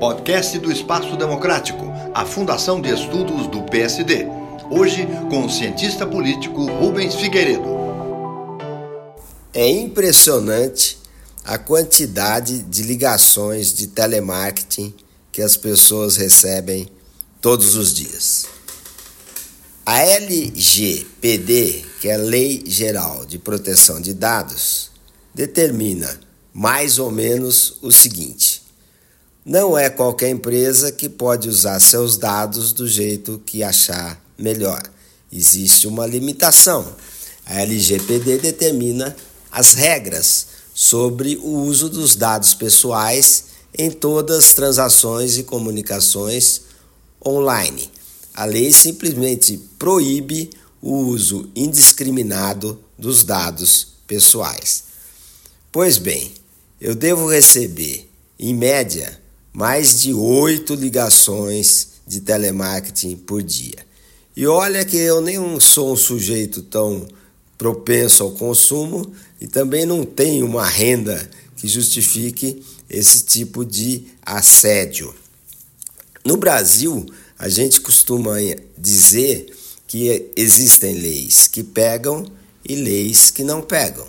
Podcast do Espaço Democrático, a Fundação de Estudos do PSD. Hoje com o cientista político Rubens Figueiredo. É impressionante a quantidade de ligações de telemarketing que as pessoas recebem todos os dias. A LGPD, que é a Lei Geral de Proteção de Dados, determina mais ou menos o seguinte: não é qualquer empresa que pode usar seus dados do jeito que achar melhor. Existe uma limitação. A LGPD determina as regras sobre o uso dos dados pessoais em todas as transações e comunicações online. A lei simplesmente proíbe o uso indiscriminado dos dados pessoais. Pois bem, eu devo receber, em média, mais de oito ligações de telemarketing por dia. E olha que eu nem sou um sujeito tão propenso ao consumo e também não tenho uma renda que justifique esse tipo de assédio. No Brasil, a gente costuma dizer que existem leis que pegam e leis que não pegam.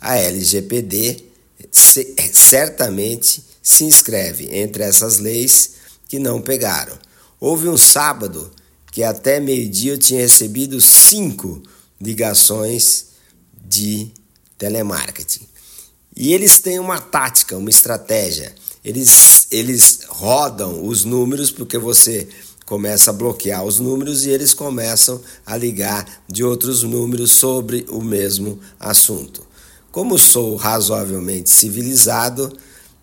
A LGPD certamente se inscreve entre essas leis que não pegaram. Houve um sábado que até meio-dia eu tinha recebido cinco ligações de telemarketing. E eles têm uma tática, uma estratégia. Eles, eles rodam os números porque você começa a bloquear os números e eles começam a ligar de outros números sobre o mesmo assunto. Como sou razoavelmente civilizado,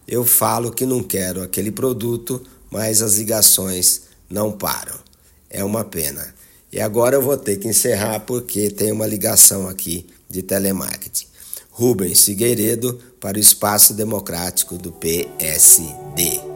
eu falo que não quero aquele produto, mas as ligações não param. É uma pena. E agora eu vou ter que encerrar porque tem uma ligação aqui de telemarketing. Rubens Figueiredo para o Espaço Democrático do PSD.